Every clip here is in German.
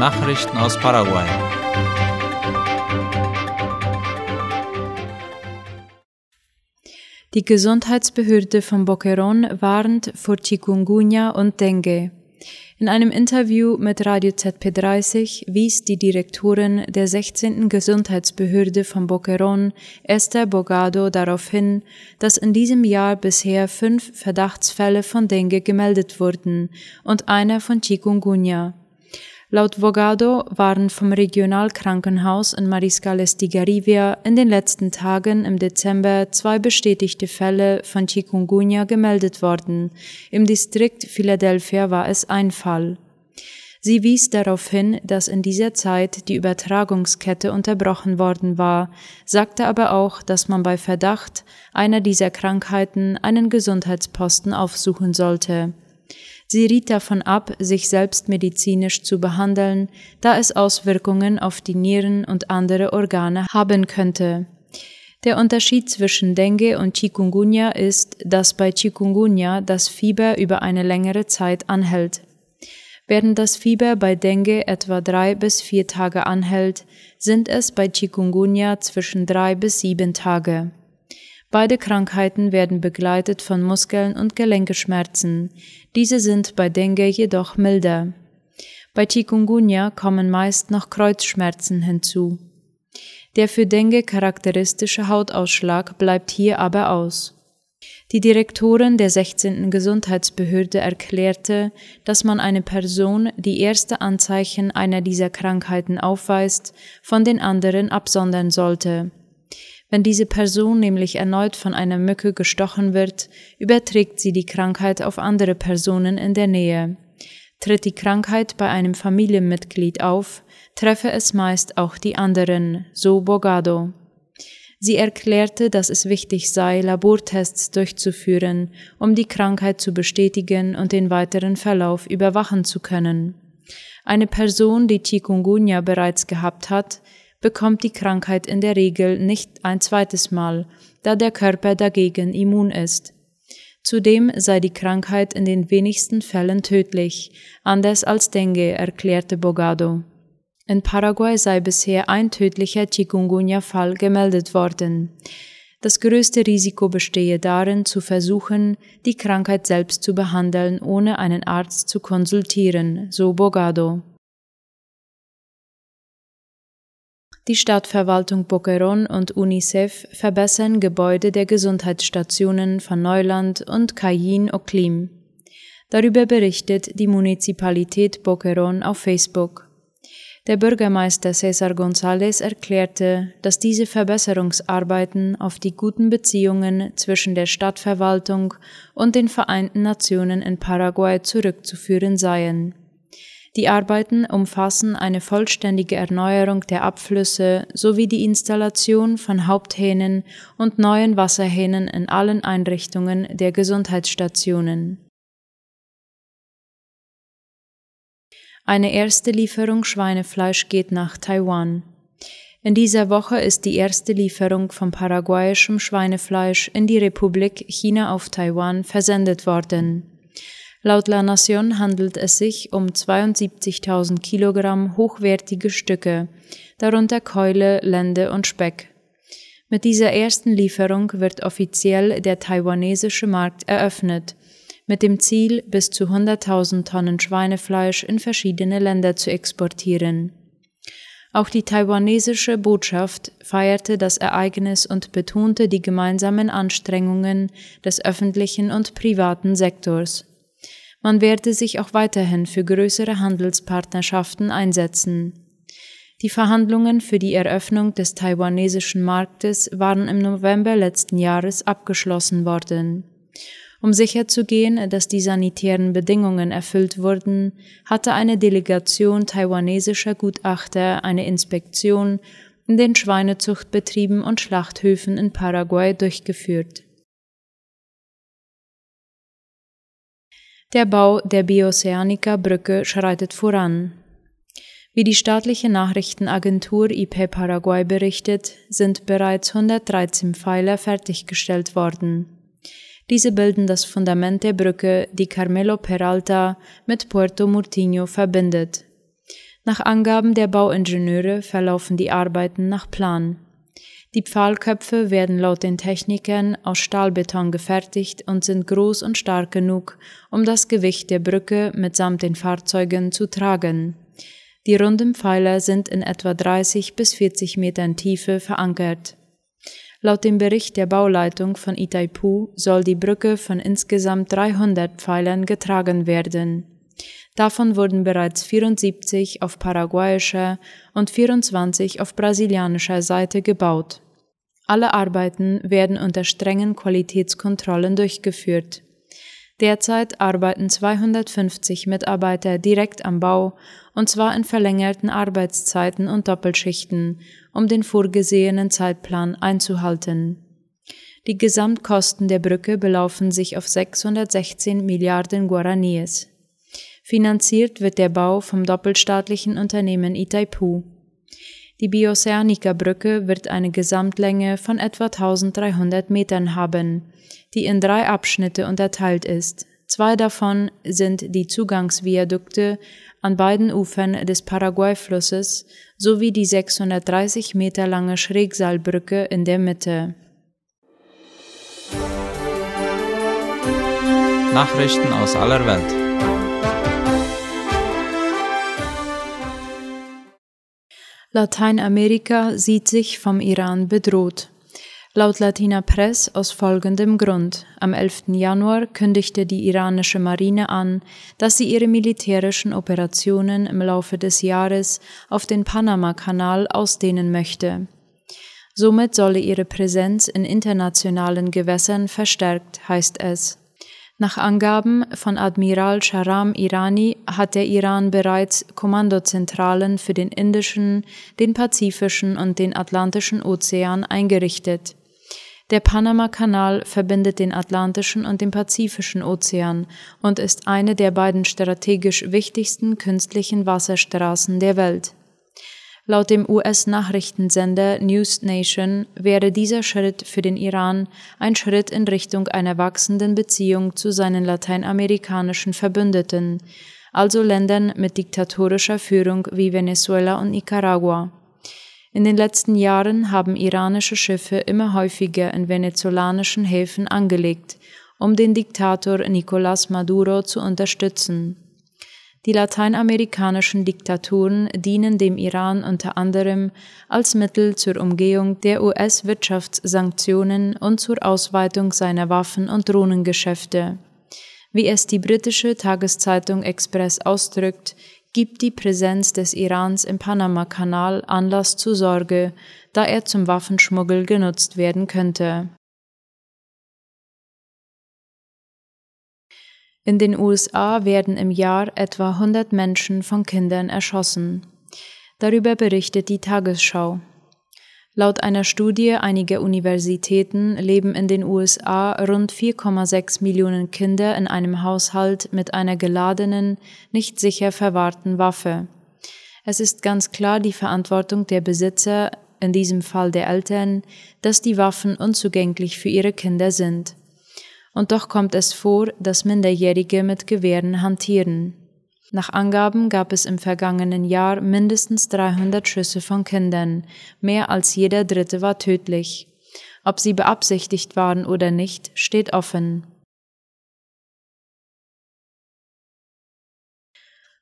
Nachrichten aus Paraguay. Die Gesundheitsbehörde von Boquerón warnt vor Chikungunya und Dengue. In einem Interview mit Radio ZP30 wies die Direktorin der 16. Gesundheitsbehörde von Boquerón, Esther Bogado, darauf hin, dass in diesem Jahr bisher fünf Verdachtsfälle von Dengue gemeldet wurden und einer von Chikungunya. Laut Vogado waren vom Regionalkrankenhaus in Mariscales de Garivia in den letzten Tagen im Dezember zwei bestätigte Fälle von Chikungunya gemeldet worden. Im Distrikt Philadelphia war es ein Fall. Sie wies darauf hin, dass in dieser Zeit die Übertragungskette unterbrochen worden war, sagte aber auch, dass man bei Verdacht einer dieser Krankheiten einen Gesundheitsposten aufsuchen sollte. Sie riet davon ab, sich selbst medizinisch zu behandeln, da es Auswirkungen auf die Nieren und andere Organe haben könnte. Der Unterschied zwischen Dengue und Chikungunya ist, dass bei Chikungunya das Fieber über eine längere Zeit anhält. Während das Fieber bei Dengue etwa drei bis vier Tage anhält, sind es bei Chikungunya zwischen drei bis sieben Tage. Beide Krankheiten werden begleitet von Muskeln- und Gelenkeschmerzen. Diese sind bei Dengue jedoch milder. Bei Chikungunya kommen meist noch Kreuzschmerzen hinzu. Der für Dengue charakteristische Hautausschlag bleibt hier aber aus. Die Direktorin der 16. Gesundheitsbehörde erklärte, dass man eine Person, die erste Anzeichen einer dieser Krankheiten aufweist, von den anderen absondern sollte. Wenn diese Person nämlich erneut von einer Mücke gestochen wird, überträgt sie die Krankheit auf andere Personen in der Nähe. Tritt die Krankheit bei einem Familienmitglied auf, treffe es meist auch die anderen, so Bogado. Sie erklärte, dass es wichtig sei, Labortests durchzuführen, um die Krankheit zu bestätigen und den weiteren Verlauf überwachen zu können. Eine Person, die Chikungunya bereits gehabt hat, bekommt die Krankheit in der Regel nicht ein zweites Mal, da der Körper dagegen immun ist. Zudem sei die Krankheit in den wenigsten Fällen tödlich, anders als Dengue, erklärte Bogado. In Paraguay sei bisher ein tödlicher Chikungunya-Fall gemeldet worden. Das größte Risiko bestehe darin, zu versuchen, die Krankheit selbst zu behandeln, ohne einen Arzt zu konsultieren, so Bogado. Die Stadtverwaltung Boquerón und UNICEF verbessern Gebäude der Gesundheitsstationen von Neuland und Cayin Oclim. Darüber berichtet die Municipalität Boquerón auf Facebook. Der Bürgermeister Cesar González erklärte, dass diese Verbesserungsarbeiten auf die guten Beziehungen zwischen der Stadtverwaltung und den Vereinten Nationen in Paraguay zurückzuführen seien. Die Arbeiten umfassen eine vollständige Erneuerung der Abflüsse sowie die Installation von Haupthähnen und neuen Wasserhähnen in allen Einrichtungen der Gesundheitsstationen. Eine erste Lieferung Schweinefleisch geht nach Taiwan. In dieser Woche ist die erste Lieferung von paraguayischem Schweinefleisch in die Republik China auf Taiwan versendet worden. Laut La Nation handelt es sich um 72.000 Kilogramm hochwertige Stücke, darunter Keule, Lende und Speck. Mit dieser ersten Lieferung wird offiziell der taiwanesische Markt eröffnet, mit dem Ziel, bis zu 100.000 Tonnen Schweinefleisch in verschiedene Länder zu exportieren. Auch die taiwanesische Botschaft feierte das Ereignis und betonte die gemeinsamen Anstrengungen des öffentlichen und privaten Sektors. Man werde sich auch weiterhin für größere Handelspartnerschaften einsetzen. Die Verhandlungen für die Eröffnung des taiwanesischen Marktes waren im November letzten Jahres abgeschlossen worden. Um sicherzugehen, dass die sanitären Bedingungen erfüllt wurden, hatte eine Delegation taiwanesischer Gutachter eine Inspektion in den Schweinezuchtbetrieben und Schlachthöfen in Paraguay durchgeführt. Der Bau der Bioceanica-Brücke schreitet voran. Wie die staatliche Nachrichtenagentur IP Paraguay berichtet, sind bereits 113 Pfeiler fertiggestellt worden. Diese bilden das Fundament der Brücke, die Carmelo Peralta mit Puerto Murtinho verbindet. Nach Angaben der Bauingenieure verlaufen die Arbeiten nach Plan. Die Pfahlköpfe werden laut den Technikern aus Stahlbeton gefertigt und sind groß und stark genug, um das Gewicht der Brücke mitsamt den Fahrzeugen zu tragen. Die runden Pfeiler sind in etwa 30 bis 40 Metern Tiefe verankert. Laut dem Bericht der Bauleitung von Itaipu soll die Brücke von insgesamt 300 Pfeilern getragen werden. Davon wurden bereits 74 auf paraguayischer und 24 auf brasilianischer Seite gebaut. Alle Arbeiten werden unter strengen Qualitätskontrollen durchgeführt. Derzeit arbeiten 250 Mitarbeiter direkt am Bau, und zwar in verlängerten Arbeitszeiten und Doppelschichten, um den vorgesehenen Zeitplan einzuhalten. Die Gesamtkosten der Brücke belaufen sich auf 616 Milliarden Guaraníes. Finanziert wird der Bau vom doppelstaatlichen Unternehmen Itaipu. Die Bioceanica-Brücke wird eine Gesamtlänge von etwa 1300 Metern haben, die in drei Abschnitte unterteilt ist. Zwei davon sind die Zugangsviadukte an beiden Ufern des Paraguay-Flusses sowie die 630 Meter lange Schrägseilbrücke in der Mitte. Nachrichten aus aller Welt. Lateinamerika sieht sich vom Iran bedroht. Laut Latina Press aus folgendem Grund. Am 11. Januar kündigte die iranische Marine an, dass sie ihre militärischen Operationen im Laufe des Jahres auf den Panama-Kanal ausdehnen möchte. Somit solle ihre Präsenz in internationalen Gewässern verstärkt, heißt es. Nach Angaben von Admiral Sharam Irani hat der Iran bereits Kommandozentralen für den Indischen, den Pazifischen und den Atlantischen Ozean eingerichtet. Der Panama-Kanal verbindet den Atlantischen und den Pazifischen Ozean und ist eine der beiden strategisch wichtigsten künstlichen Wasserstraßen der Welt. Laut dem US-Nachrichtensender News Nation wäre dieser Schritt für den Iran ein Schritt in Richtung einer wachsenden Beziehung zu seinen lateinamerikanischen Verbündeten, also Ländern mit diktatorischer Führung wie Venezuela und Nicaragua. In den letzten Jahren haben iranische Schiffe immer häufiger in venezolanischen Häfen angelegt, um den Diktator Nicolás Maduro zu unterstützen. Die lateinamerikanischen Diktaturen dienen dem Iran unter anderem als Mittel zur Umgehung der US-Wirtschaftssanktionen und zur Ausweitung seiner Waffen- und Drohnengeschäfte. Wie es die britische Tageszeitung Express ausdrückt, gibt die Präsenz des Irans im Panama-Kanal Anlass zur Sorge, da er zum Waffenschmuggel genutzt werden könnte. In den USA werden im Jahr etwa 100 Menschen von Kindern erschossen. Darüber berichtet die Tagesschau. Laut einer Studie einiger Universitäten leben in den USA rund 4,6 Millionen Kinder in einem Haushalt mit einer geladenen, nicht sicher verwahrten Waffe. Es ist ganz klar die Verantwortung der Besitzer, in diesem Fall der Eltern, dass die Waffen unzugänglich für ihre Kinder sind und doch kommt es vor, dass Minderjährige mit Gewehren hantieren. Nach Angaben gab es im vergangenen Jahr mindestens 300 Schüsse von Kindern, mehr als jeder dritte war tödlich. Ob sie beabsichtigt waren oder nicht, steht offen.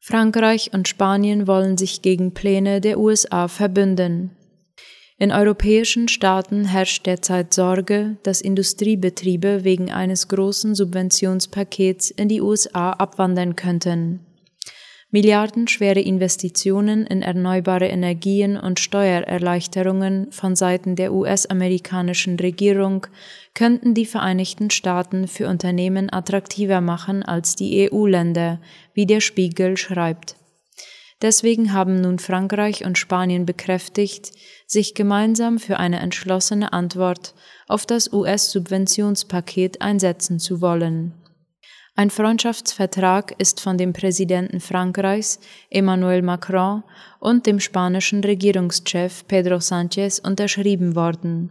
Frankreich und Spanien wollen sich gegen Pläne der USA verbünden. In europäischen Staaten herrscht derzeit Sorge, dass Industriebetriebe wegen eines großen Subventionspakets in die USA abwandern könnten. Milliardenschwere Investitionen in erneuerbare Energien und Steuererleichterungen von Seiten der US-amerikanischen Regierung könnten die Vereinigten Staaten für Unternehmen attraktiver machen als die EU-Länder, wie der Spiegel schreibt. Deswegen haben nun Frankreich und Spanien bekräftigt, sich gemeinsam für eine entschlossene Antwort auf das US-Subventionspaket einsetzen zu wollen. Ein Freundschaftsvertrag ist von dem Präsidenten Frankreichs, Emmanuel Macron, und dem spanischen Regierungschef Pedro Sánchez unterschrieben worden.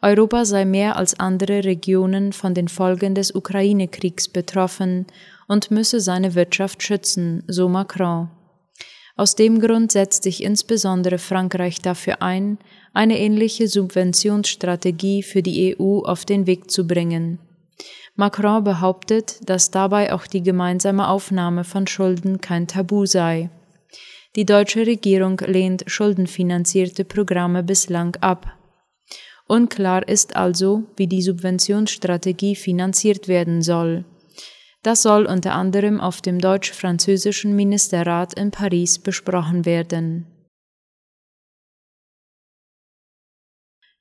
Europa sei mehr als andere Regionen von den Folgen des Ukraine-Kriegs betroffen und müsse seine Wirtschaft schützen, so Macron. Aus dem Grund setzt sich insbesondere Frankreich dafür ein, eine ähnliche Subventionsstrategie für die EU auf den Weg zu bringen. Macron behauptet, dass dabei auch die gemeinsame Aufnahme von Schulden kein Tabu sei. Die deutsche Regierung lehnt schuldenfinanzierte Programme bislang ab. Unklar ist also, wie die Subventionsstrategie finanziert werden soll. Das soll unter anderem auf dem deutsch-französischen Ministerrat in Paris besprochen werden.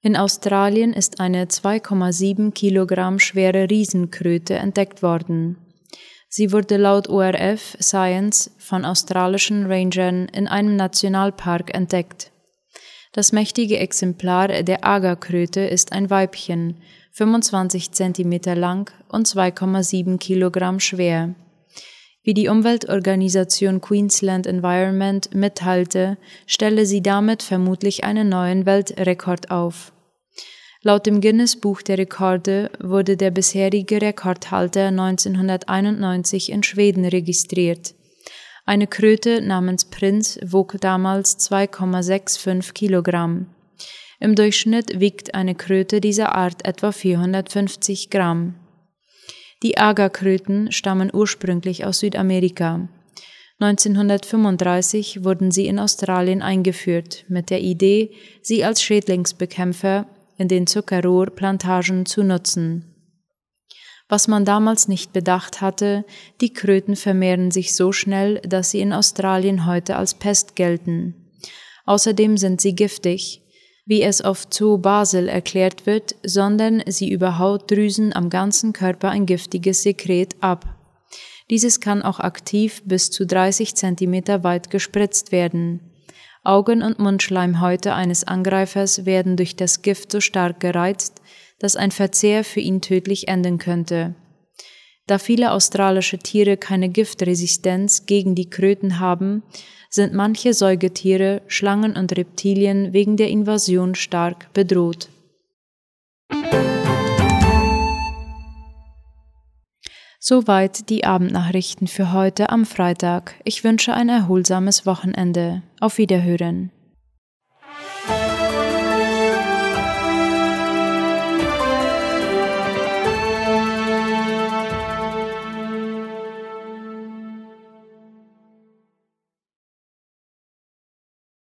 In Australien ist eine 2,7 Kilogramm schwere Riesenkröte entdeckt worden. Sie wurde laut ORF Science von australischen Rangern in einem Nationalpark entdeckt. Das mächtige Exemplar der Agerkröte ist ein Weibchen, 25 cm lang und 2,7 Kilogramm schwer. Wie die Umweltorganisation Queensland Environment mitteilte, stelle sie damit vermutlich einen neuen Weltrekord auf. Laut dem Guinness Buch der Rekorde wurde der bisherige Rekordhalter 1991 in Schweden registriert. Eine Kröte namens Prinz wog damals 2,65 Kilogramm. Im Durchschnitt wiegt eine Kröte dieser Art etwa 450 Gramm. Die Agerkröten stammen ursprünglich aus Südamerika. 1935 wurden sie in Australien eingeführt, mit der Idee, sie als Schädlingsbekämpfer in den Zuckerrohrplantagen zu nutzen. Was man damals nicht bedacht hatte, die Kröten vermehren sich so schnell, dass sie in Australien heute als Pest gelten. Außerdem sind sie giftig, wie es auf Zoo Basel erklärt wird, sondern sie über Hautdrüsen am ganzen Körper ein giftiges Sekret ab. Dieses kann auch aktiv bis zu 30 Zentimeter weit gespritzt werden. Augen- und Mundschleimhäute eines Angreifers werden durch das Gift so stark gereizt, dass ein Verzehr für ihn tödlich enden könnte. Da viele australische Tiere keine Giftresistenz gegen die Kröten haben, sind manche Säugetiere, Schlangen und Reptilien wegen der Invasion stark bedroht. Soweit die Abendnachrichten für heute am Freitag. Ich wünsche ein erholsames Wochenende. Auf Wiederhören.